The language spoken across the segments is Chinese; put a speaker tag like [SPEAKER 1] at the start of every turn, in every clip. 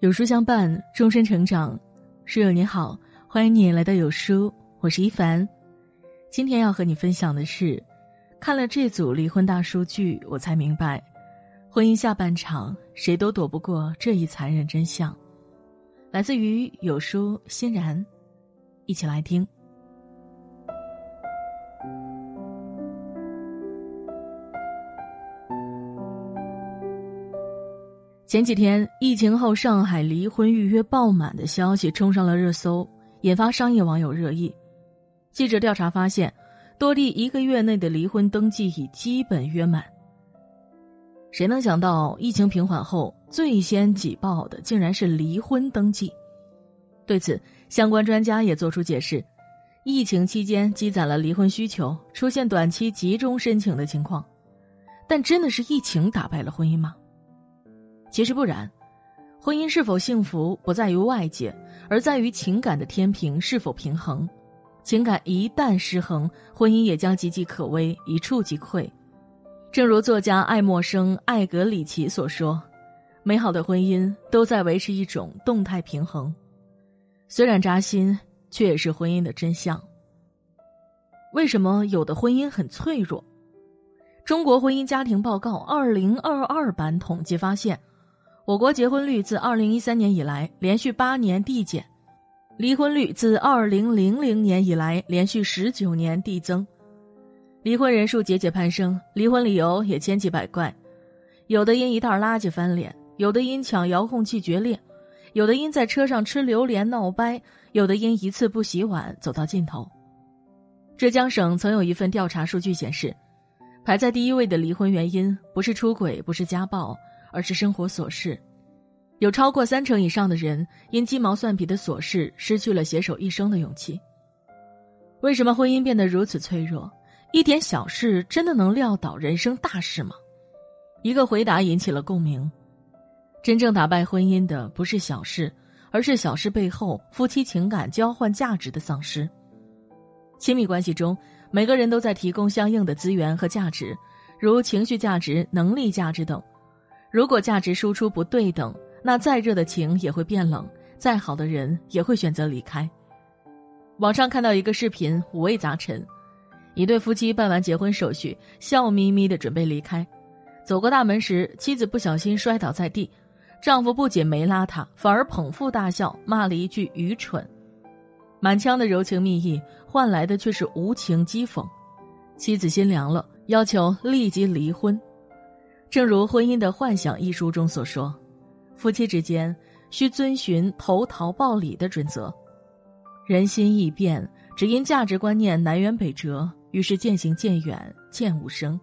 [SPEAKER 1] 有书相伴，终身成长。书友你好，欢迎你来到有书，我是一凡。今天要和你分享的是，看了这组离婚大数据，我才明白，婚姻下半场谁都躲不过这一残忍真相。来自于有书欣然，一起来听。前几天，疫情后上海离婚预约爆满的消息冲上了热搜，引发商业网友热议。记者调查发现，多地一个月内的离婚登记已基本约满。谁能想到，疫情平缓后最先挤爆的竟然是离婚登记？对此，相关专家也作出解释：疫情期间积攒了离婚需求，出现短期集中申请的情况。但真的是疫情打败了婚姻吗？其实不然，婚姻是否幸福不在于外界，而在于情感的天平是否平衡。情感一旦失衡，婚姻也将岌岌可危，一触即溃。正如作家爱默生·艾格里奇所说：“美好的婚姻都在维持一种动态平衡，虽然扎心，却也是婚姻的真相。”为什么有的婚姻很脆弱？中国婚姻家庭报告二零二二版统计发现。我国结婚率自二零一三年以来连续八年递减，离婚率自二零零零年以来连续十九年递增，离婚人数节节攀升，离婚理由也千奇百怪，有的因一袋垃圾翻脸，有的因抢遥控器决裂，有的因在车上吃榴莲闹掰，有的因一次不洗碗走到尽头。浙江省曾有一份调查数据显示，排在第一位的离婚原因不是出轨，不是家暴。而是生活琐事，有超过三成以上的人因鸡毛蒜皮的琐事失去了携手一生的勇气。为什么婚姻变得如此脆弱？一点小事真的能撂倒人生大事吗？一个回答引起了共鸣：真正打败婚姻的不是小事，而是小事背后夫妻情感交换价值的丧失。亲密关系中，每个人都在提供相应的资源和价值，如情绪价值、能力价值等。如果价值输出不对等，那再热的情也会变冷，再好的人也会选择离开。网上看到一个视频，五味杂陈：一对夫妻办完结婚手续，笑眯眯的准备离开，走过大门时，妻子不小心摔倒在地，丈夫不仅没拉她，反而捧腹大笑，骂了一句愚蠢。满腔的柔情蜜意换来的却是无情讥讽，妻子心凉了，要求立即离婚。正如《婚姻的幻想》一书中所说，夫妻之间需遵循投桃报李的准则。人心易变，只因价值观念南辕北辙，于是渐行渐远，渐无声；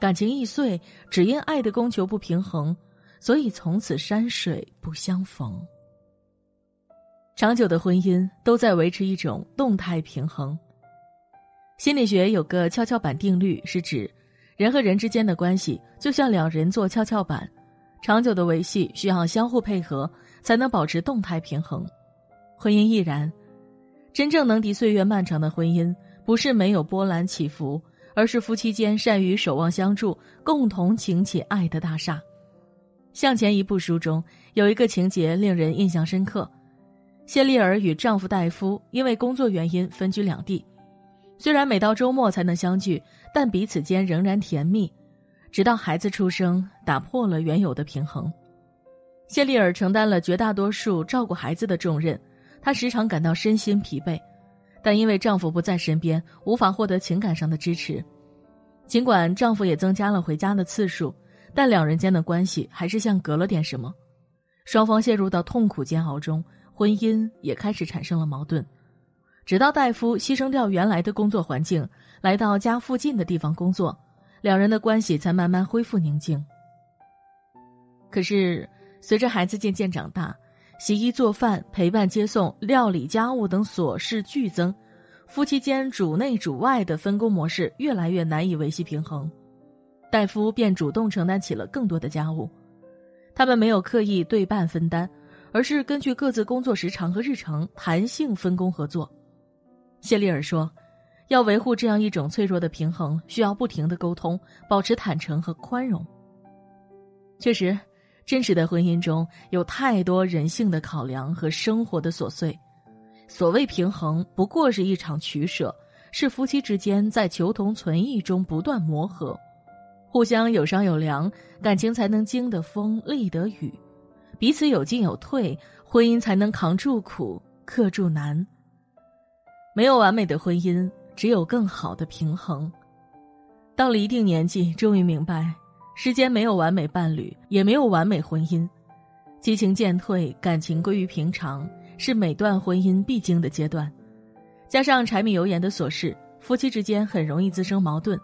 [SPEAKER 1] 感情易碎，只因爱的供求不平衡，所以从此山水不相逢。长久的婚姻都在维持一种动态平衡。心理学有个跷跷板定律，是指。人和人之间的关系就像两人坐跷跷板，长久的维系需要相互配合，才能保持动态平衡。婚姻亦然，真正能敌岁月漫长的婚姻，不是没有波澜起伏，而是夫妻间善于守望相助，共同擎起爱的大厦。向前一步书中有一个情节令人印象深刻：谢丽尔与丈夫戴夫因为工作原因分居两地。虽然每到周末才能相聚，但彼此间仍然甜蜜，直到孩子出生，打破了原有的平衡。谢丽尔承担了绝大多数照顾孩子的重任，她时常感到身心疲惫，但因为丈夫不在身边，无法获得情感上的支持。尽管丈夫也增加了回家的次数，但两人间的关系还是像隔了点什么，双方陷入到痛苦煎熬中，婚姻也开始产生了矛盾。直到戴夫牺牲掉原来的工作环境，来到家附近的地方工作，两人的关系才慢慢恢复宁静。可是，随着孩子渐渐长大，洗衣做饭、陪伴接送、料理家务等琐事剧增，夫妻间主内主外的分工模式越来越难以维系平衡。戴夫便主动承担起了更多的家务，他们没有刻意对半分担，而是根据各自工作时长和日程弹性分工合作。谢丽尔说：“要维护这样一种脆弱的平衡，需要不停的沟通，保持坦诚和宽容。确实，真实的婚姻中有太多人性的考量和生活的琐碎，所谓平衡不过是一场取舍，是夫妻之间在求同存异中不断磨合，互相有商有量，感情才能经得风，立得雨，彼此有进有退，婚姻才能扛住苦，克住难。没有完美的婚姻，只有更好的平衡。到了一定年纪，终于明白。世间没有完美伴侣，也没有完美婚姻，激情渐退，感情归于平常，是每段婚姻必经的阶段。加上柴米油盐的琐事，夫妻之间很容易滋生矛盾，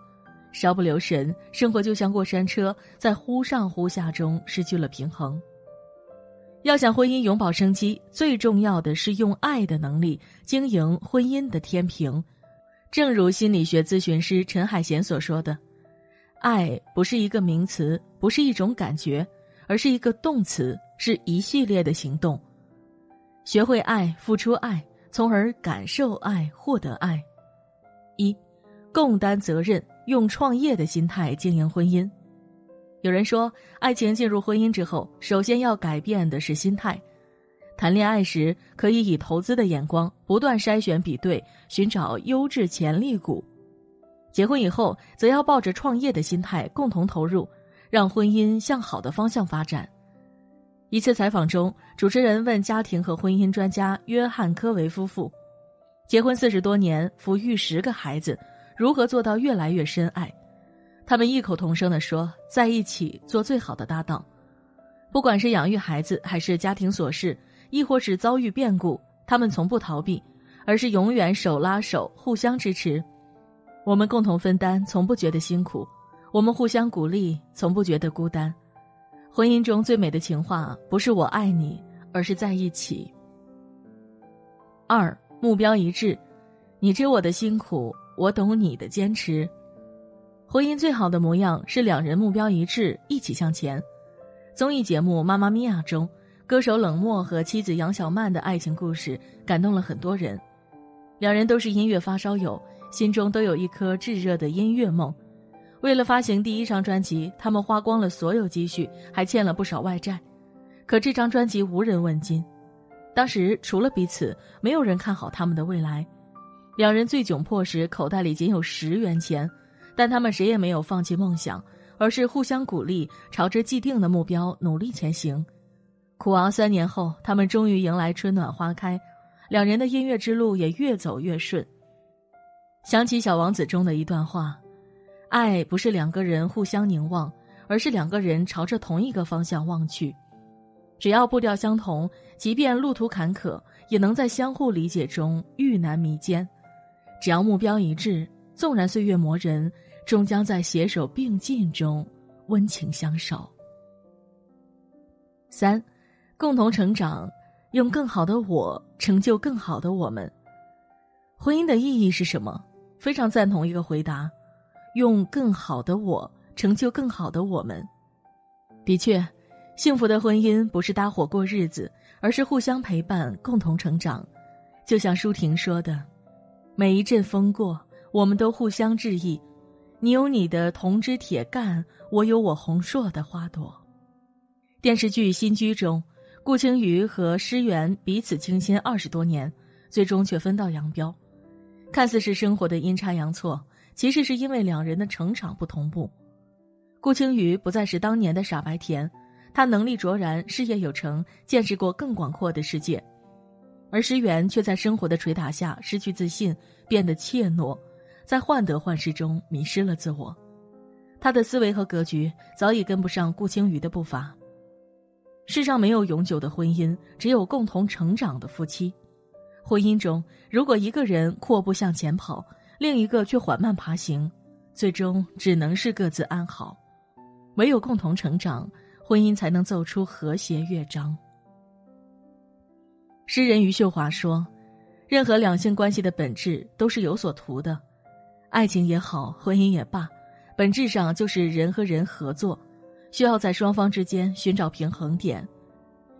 [SPEAKER 1] 稍不留神，生活就像过山车，在忽上忽下中失去了平衡。要想婚姻永葆生机，最重要的是用爱的能力经营婚姻的天平。正如心理学咨询师陈海贤所说的。爱不是一个名词，不是一种感觉，而是一个动词，是一系列的行动。学会爱，付出爱，从而感受爱，获得爱。一，共担责任，用创业的心态经营婚姻。有人说，爱情进入婚姻之后，首先要改变的是心态。谈恋爱时，可以以投资的眼光，不断筛选比对，寻找优质潜力股。结婚以后，则要抱着创业的心态共同投入，让婚姻向好的方向发展。一次采访中，主持人问家庭和婚姻专家约翰·科维夫妇：“结婚四十多年，抚育十个孩子，如何做到越来越深爱？”他们异口同声地说：“在一起做最好的搭档，不管是养育孩子，还是家庭琐事，亦或是遭遇变故，他们从不逃避，而是永远手拉手，互相支持。”我们共同分担，从不觉得辛苦；我们互相鼓励，从不觉得孤单。婚姻中最美的情话，不是“我爱你”，而是在一起。二目标一致，你知我的辛苦，我懂你的坚持。婚姻最好的模样是两人目标一致，一起向前。综艺节目《妈妈咪呀》中，歌手冷漠和妻子杨小曼的爱情故事感动了很多人。两人都是音乐发烧友。心中都有一颗炙热的音乐梦，为了发行第一张专辑，他们花光了所有积蓄，还欠了不少外债。可这张专辑无人问津，当时除了彼此，没有人看好他们的未来。两人最窘迫时，口袋里仅有十元钱，但他们谁也没有放弃梦想，而是互相鼓励，朝着既定的目标努力前行。苦熬三年后，他们终于迎来春暖花开，两人的音乐之路也越走越顺。想起《小王子》中的一段话：“爱不是两个人互相凝望，而是两个人朝着同一个方向望去。只要步调相同，即便路途坎坷，也能在相互理解中遇难弥坚。只要目标一致，纵然岁月磨人，终将在携手并进中温情相守。”三，共同成长，用更好的我成就更好的我们。婚姻的意义是什么？非常赞同一个回答：用更好的我成就更好的我们。的确，幸福的婚姻不是搭伙过日子，而是互相陪伴，共同成长。就像舒婷说的：“每一阵风过，我们都互相致意。你有你的铜枝铁干，我有我红硕的花朵。”电视剧《新居》中，顾青瑜和施源彼此倾心二十多年，最终却分道扬镳。看似是生活的阴差阳错，其实是因为两人的成长不同步。顾青瑜不再是当年的傻白甜，他能力卓然，事业有成，见识过更广阔的世界；而诗媛却在生活的捶打下失去自信，变得怯懦，在患得患失中迷失了自我。他的思维和格局早已跟不上顾青瑜的步伐。世上没有永久的婚姻，只有共同成长的夫妻。婚姻中，如果一个人阔步向前跑，另一个却缓慢爬行，最终只能是各自安好。唯有共同成长，婚姻才能奏出和谐乐章。诗人余秀华说：“任何两性关系的本质都是有所图的，爱情也好，婚姻也罢，本质上就是人和人合作，需要在双方之间寻找平衡点，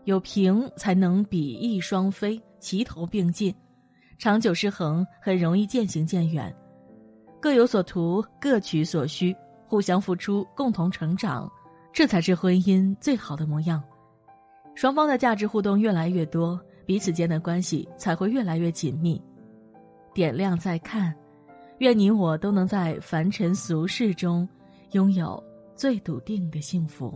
[SPEAKER 1] 有平才能比翼双飞。”齐头并进，长久失衡很容易渐行渐远。各有所图，各取所需，互相付出，共同成长，这才是婚姻最好的模样。双方的价值互动越来越多，彼此间的关系才会越来越紧密。点亮再看，愿你我都能在凡尘俗世中拥有最笃定的幸福。